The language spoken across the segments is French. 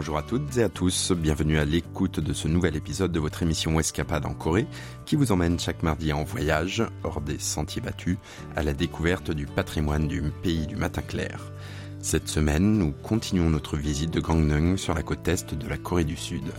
Bonjour à toutes et à tous, bienvenue à l'écoute de ce nouvel épisode de votre émission Escapade en Corée qui vous emmène chaque mardi en voyage, hors des sentiers battus, à la découverte du patrimoine du pays du matin clair. Cette semaine, nous continuons notre visite de Gangneung sur la côte est de la Corée du Sud.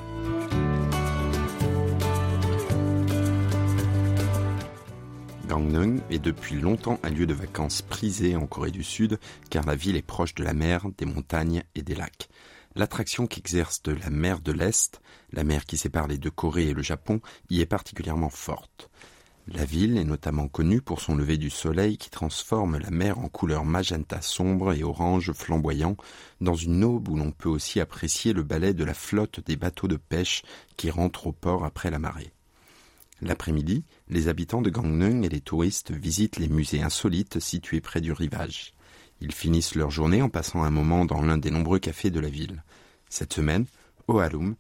Gangneung est depuis longtemps un lieu de vacances prisé en Corée du Sud car la ville est proche de la mer, des montagnes et des lacs. L'attraction qu'exerce la mer de l'Est, la mer qui sépare les deux Corées et le Japon, y est particulièrement forte. La ville est notamment connue pour son lever du soleil qui transforme la mer en couleur magenta sombre et orange flamboyant dans une aube où l'on peut aussi apprécier le balai de la flotte des bateaux de pêche qui rentrent au port après la marée. L'après-midi, les habitants de Gangneung et les touristes visitent les musées insolites situés près du rivage. Ils finissent leur journée en passant un moment dans l'un des nombreux cafés de la ville. Cette semaine, Ohalum,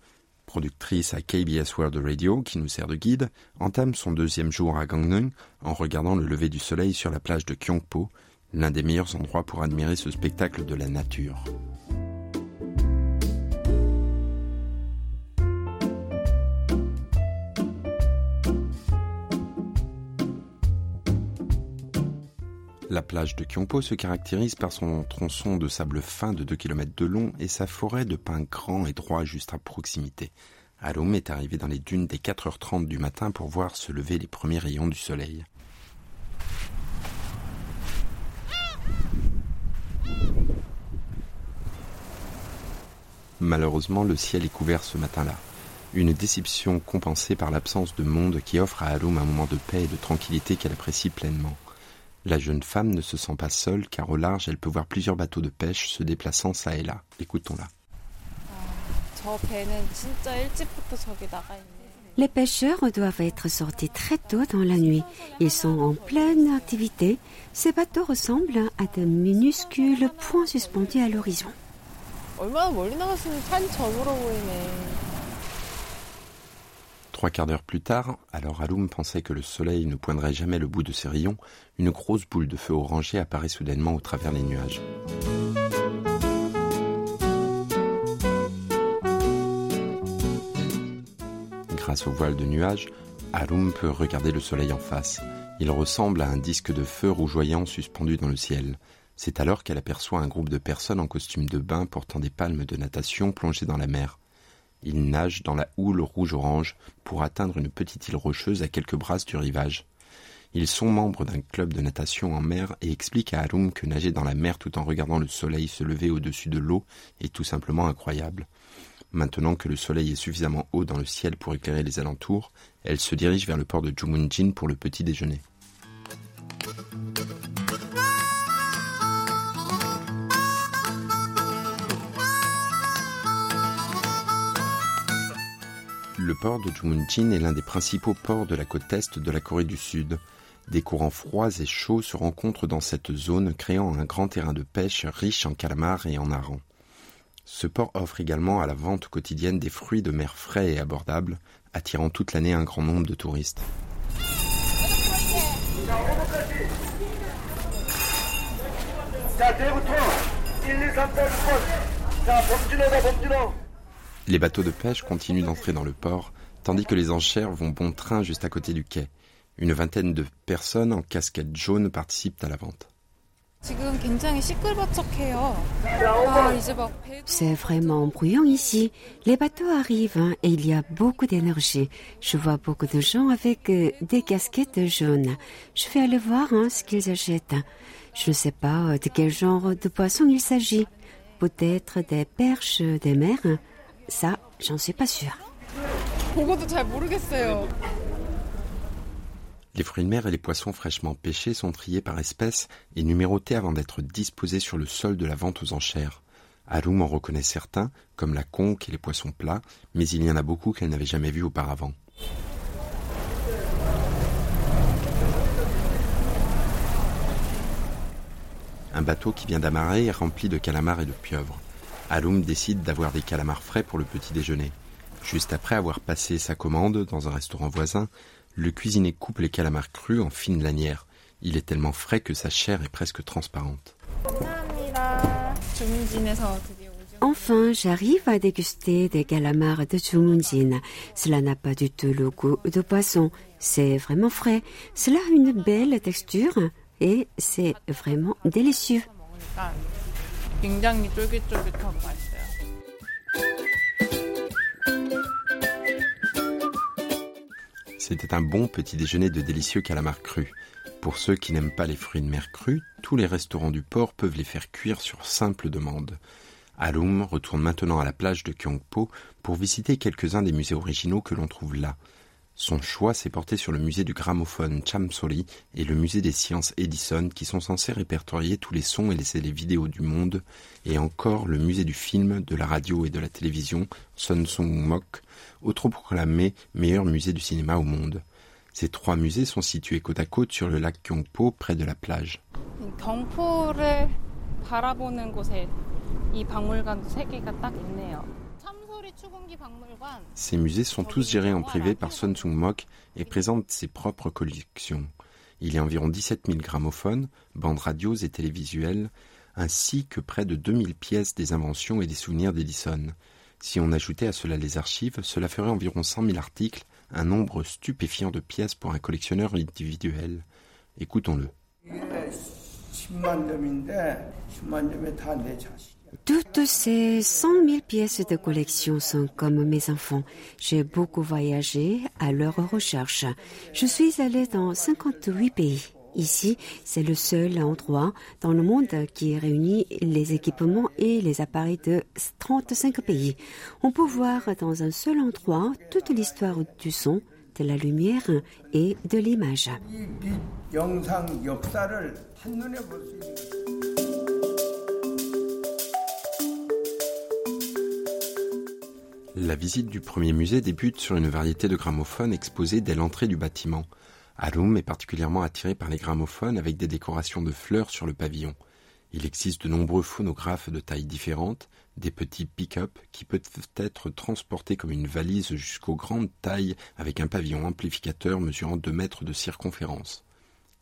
productrice à KBS World Radio qui nous sert de guide, entame son deuxième jour à Gangneung en regardant le lever du soleil sur la plage de Kyongpo, l'un des meilleurs endroits pour admirer ce spectacle de la nature. La plage de Kyongpo se caractérise par son tronçon de sable fin de 2 km de long et sa forêt de pins grands et droits juste à proximité. Alom est arrivé dans les dunes dès 4h30 du matin pour voir se lever les premiers rayons du soleil. Malheureusement, le ciel est couvert ce matin-là. Une déception compensée par l'absence de monde qui offre à Alom un moment de paix et de tranquillité qu'elle apprécie pleinement. La jeune femme ne se sent pas seule car au large elle peut voir plusieurs bateaux de pêche se déplaçant ça et là. Écoutons-la. Les pêcheurs doivent être sortis très tôt dans la nuit. Ils sont en pleine activité. Ces bateaux ressemblent à de minuscules points suspendus à l'horizon. Trois quarts d'heure plus tard, alors Alum pensait que le soleil ne poindrait jamais le bout de ses rayons, une grosse boule de feu orangé apparaît soudainement au travers des nuages. Grâce au voile de nuages, Alum peut regarder le soleil en face. Il ressemble à un disque de feu rougeoyant suspendu dans le ciel. C'est alors qu'elle aperçoit un groupe de personnes en costume de bain portant des palmes de natation plongées dans la mer. Ils nagent dans la houle rouge-orange pour atteindre une petite île rocheuse à quelques brasses du rivage. Ils sont membres d'un club de natation en mer et expliquent à Harum que nager dans la mer tout en regardant le soleil se lever au-dessus de l'eau est tout simplement incroyable. Maintenant que le soleil est suffisamment haut dans le ciel pour éclairer les alentours, elle se dirige vers le port de Jumunjin pour le petit déjeuner. Le port de Jumunjin est l'un des principaux ports de la côte est de la Corée du Sud. Des courants froids et chauds se rencontrent dans cette zone, créant un grand terrain de pêche riche en calamars et en harengs. Ce port offre également à la vente quotidienne des fruits de mer frais et abordables, attirant toute l'année un grand nombre de touristes. Les bateaux de pêche continuent d'entrer dans le port, tandis que les enchères vont bon train juste à côté du quai. Une vingtaine de personnes en casquette jaune participent à la vente. C'est vraiment bruyant ici. Les bateaux arrivent hein, et il y a beaucoup d'énergie. Je vois beaucoup de gens avec euh, des casquettes jaunes. Je vais aller voir hein, ce qu'ils achètent. Je ne sais pas euh, de quel genre de poisson il s'agit. Peut-être des perches des mers. Ça, j'en suis pas sûre. Les fruits de mer et les poissons fraîchement pêchés sont triés par espèces et numérotés avant d'être disposés sur le sol de la vente aux enchères. Harum en reconnaît certains, comme la conque et les poissons plats, mais il y en a beaucoup qu'elle n'avait jamais vus auparavant. Un bateau qui vient d'amarrer est rempli de calamars et de pieuvres. Alum décide d'avoir des calamars frais pour le petit déjeuner. Juste après avoir passé sa commande dans un restaurant voisin, le cuisinier coupe les calamars crus en fines lanières. Il est tellement frais que sa chair est presque transparente. Enfin, j'arrive à déguster des calamars de Jumunjin. Cela n'a pas du tout le goût de poisson. C'est vraiment frais. Cela a une belle texture et c'est vraiment délicieux. C'était un bon petit déjeuner de délicieux calamars crus. Pour ceux qui n'aiment pas les fruits de mer crus, tous les restaurants du port peuvent les faire cuire sur simple demande. Alum retourne maintenant à la plage de Kyongpo pour visiter quelques-uns des musées originaux que l'on trouve là. Son choix s'est porté sur le musée du gramophone Chamsori et le musée des sciences Edison qui sont censés répertorier tous les sons et les vidéos du monde, et encore le musée du film, de la radio et de la télévision Sun Sung Mok, autoproclamé meilleur musée du cinéma au monde. Ces trois musées sont situés côte à côte sur le lac Kyongpo près de la plage. Ces musées sont tous gérés en privé par Sun Sung Mok et présentent ses propres collections. Il y a environ 17 000 gramophones, bandes radios et télévisuels, ainsi que près de 2000 pièces des inventions et des souvenirs d'Edison. Si on ajoutait à cela les archives, cela ferait environ 100 000 articles, un nombre stupéfiant de pièces pour un collectionneur individuel. Écoutons-le. Toutes ces 100 000 pièces de collection sont comme mes enfants. J'ai beaucoup voyagé à leur recherche. Je suis allée dans 58 pays. Ici, c'est le seul endroit dans le monde qui réunit les équipements et les appareils de 35 pays. On peut voir dans un seul endroit toute l'histoire du son, de la lumière et de l'image. La visite du premier musée débute sur une variété de gramophones exposés dès l'entrée du bâtiment. Alum est particulièrement attiré par les gramophones avec des décorations de fleurs sur le pavillon. Il existe de nombreux phonographes de tailles différentes, des petits pick-up qui peuvent être transportés comme une valise jusqu'aux grandes tailles avec un pavillon amplificateur mesurant 2 mètres de circonférence.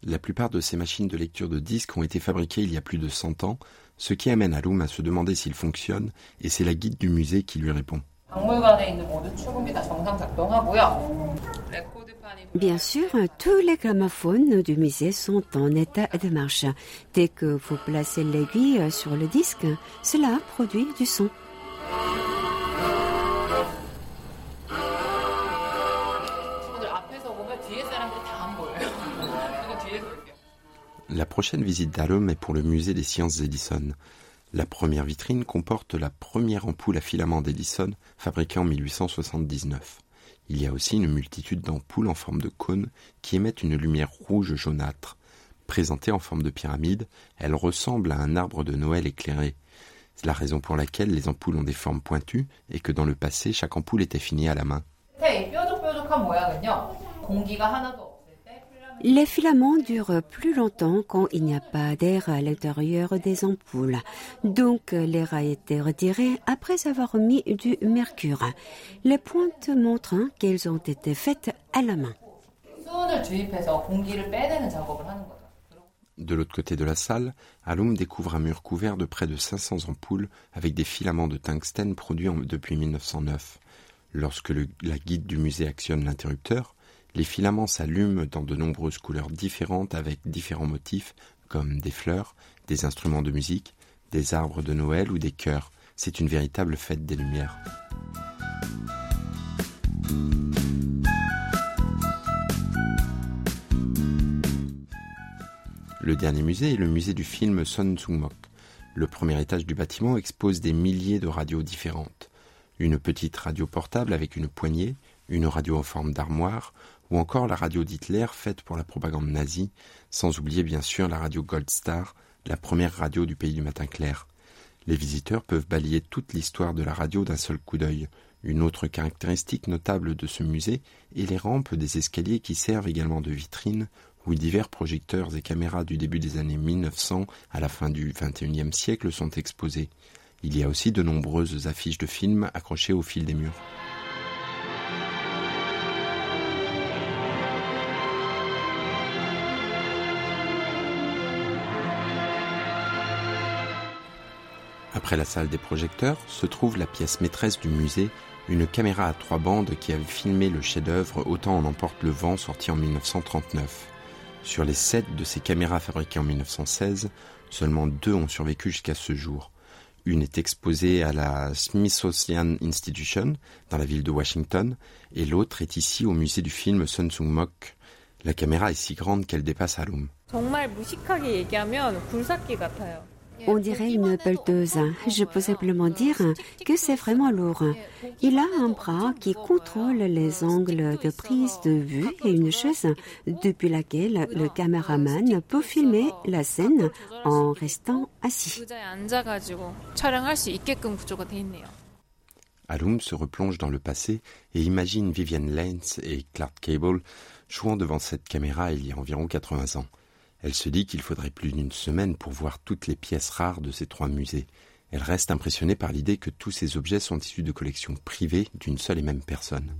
La plupart de ces machines de lecture de disques ont été fabriquées il y a plus de 100 ans, ce qui amène Alum à se demander s'ils fonctionnent, et c'est la guide du musée qui lui répond. Bien sûr, tous les gramophones du musée sont en état de marche. Dès que vous placez l'aiguille sur le disque, cela produit du son. La prochaine visite d'Alum est pour le musée des sciences Edison. La première vitrine comporte la première ampoule à filament d'Edison fabriquée en 1879. Il y a aussi une multitude d'ampoules en forme de cône qui émettent une lumière rouge jaunâtre. Présentée en forme de pyramide, elle ressemble à un arbre de Noël éclairé. C'est la raison pour laquelle les ampoules ont des formes pointues et que dans le passé, chaque ampoule était finie à la main. Les filaments durent plus longtemps quand il n'y a pas d'air à l'intérieur des ampoules. Donc l'air a été retiré après avoir mis du mercure. Les pointes montrent qu'elles ont été faites à la main. De l'autre côté de la salle, Alum découvre un mur couvert de près de 500 ampoules avec des filaments de tungstène produits depuis 1909. Lorsque la guide du musée actionne l'interrupteur, les filaments s'allument dans de nombreuses couleurs différentes avec différents motifs comme des fleurs, des instruments de musique, des arbres de Noël ou des chœurs. C'est une véritable fête des Lumières. Le dernier musée est le musée du film Son Sung-mok. Le premier étage du bâtiment expose des milliers de radios différentes. Une petite radio portable avec une poignée, une radio en forme d'armoire, ou encore la radio d'Hitler faite pour la propagande nazie, sans oublier bien sûr la radio Gold Star, la première radio du pays du matin clair. Les visiteurs peuvent balayer toute l'histoire de la radio d'un seul coup d'œil. Une autre caractéristique notable de ce musée est les rampes des escaliers qui servent également de vitrines où divers projecteurs et caméras du début des années 1900 à la fin du XXIe siècle sont exposés. Il y a aussi de nombreuses affiches de films accrochées au fil des murs. Après la salle des projecteurs se trouve la pièce maîtresse du musée, une caméra à trois bandes qui avait filmé le chef-d'œuvre Autant en emporte le vent sorti en 1939. Sur les sept de ces caméras fabriquées en 1916, seulement deux ont survécu jusqu'à ce jour. Une est exposée à la Smithsonian Institution, dans la ville de Washington, et l'autre est ici au musée du film Sun Sung Mok. La caméra est si grande qu'elle dépasse Alum. On dirait une pelleteuse. Je peux simplement dire que c'est vraiment lourd. Il a un bras qui contrôle les angles de prise de vue et une chaise depuis laquelle le caméraman peut filmer la scène en restant assis. Alum se replonge dans le passé et imagine Vivienne Lenz et Clark Cable jouant devant cette caméra il y a environ 80 ans. Elle se dit qu'il faudrait plus d'une semaine pour voir toutes les pièces rares de ces trois musées. Elle reste impressionnée par l'idée que tous ces objets sont issus de collections privées d'une seule et même personne.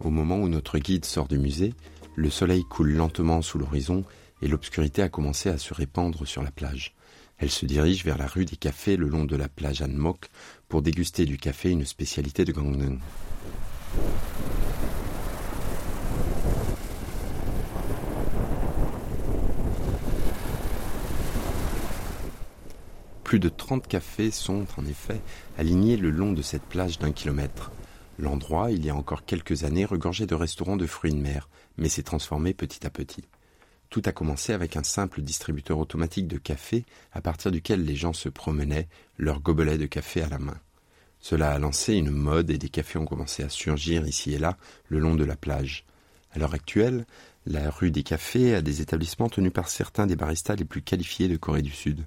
Au moment où notre guide sort du musée, le soleil coule lentement sous l'horizon et l'obscurité a commencé à se répandre sur la plage. Elle se dirige vers la rue des cafés le long de la plage Mok pour déguster du café, une spécialité de Gangneung. Plus de 30 cafés sont, en effet, alignés le long de cette plage d'un kilomètre. L'endroit, il y a encore quelques années, regorgeait de restaurants de fruits de mer, mais s'est transformé petit à petit. Tout a commencé avec un simple distributeur automatique de café à partir duquel les gens se promenaient, leur gobelet de café à la main. Cela a lancé une mode et des cafés ont commencé à surgir ici et là le long de la plage. À l'heure actuelle, la rue des cafés a des établissements tenus par certains des baristas les plus qualifiés de Corée du Sud.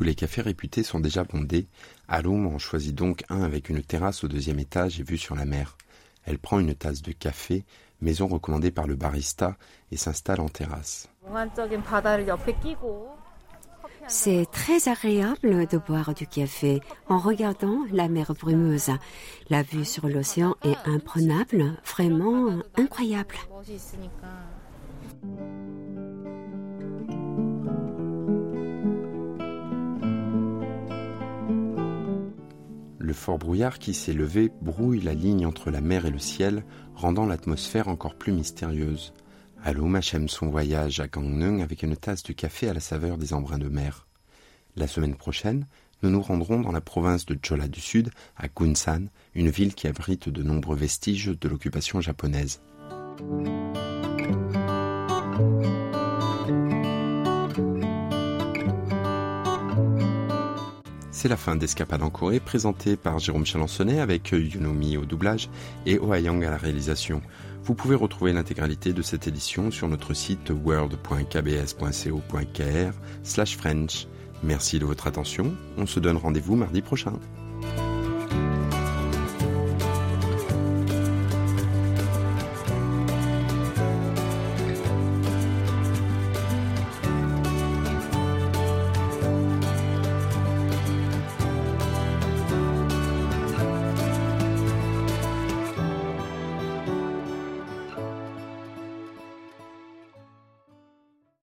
Tous les cafés réputés sont déjà bondés. Alum en choisit donc un avec une terrasse au deuxième étage et vue sur la mer. Elle prend une tasse de café, maison recommandée par le barista, et s'installe en terrasse. C'est très agréable de boire du café en regardant la mer brumeuse. La vue sur l'océan est imprenable, vraiment incroyable. Le fort brouillard qui s'est levé brouille la ligne entre la mer et le ciel, rendant l'atmosphère encore plus mystérieuse. Alum achève son voyage à Gangneung avec une tasse de café à la saveur des embruns de mer. La semaine prochaine, nous nous rendrons dans la province de Chola du Sud, à Gunsan, une ville qui abrite de nombreux vestiges de l'occupation japonaise. C'est la fin d'Escapade en Corée, présentée par Jérôme Chalençonnet avec Yunomi au doublage et Oayang à la réalisation. Vous pouvez retrouver l'intégralité de cette édition sur notre site world.kbs.co.kr slash French. Merci de votre attention. On se donne rendez-vous mardi prochain.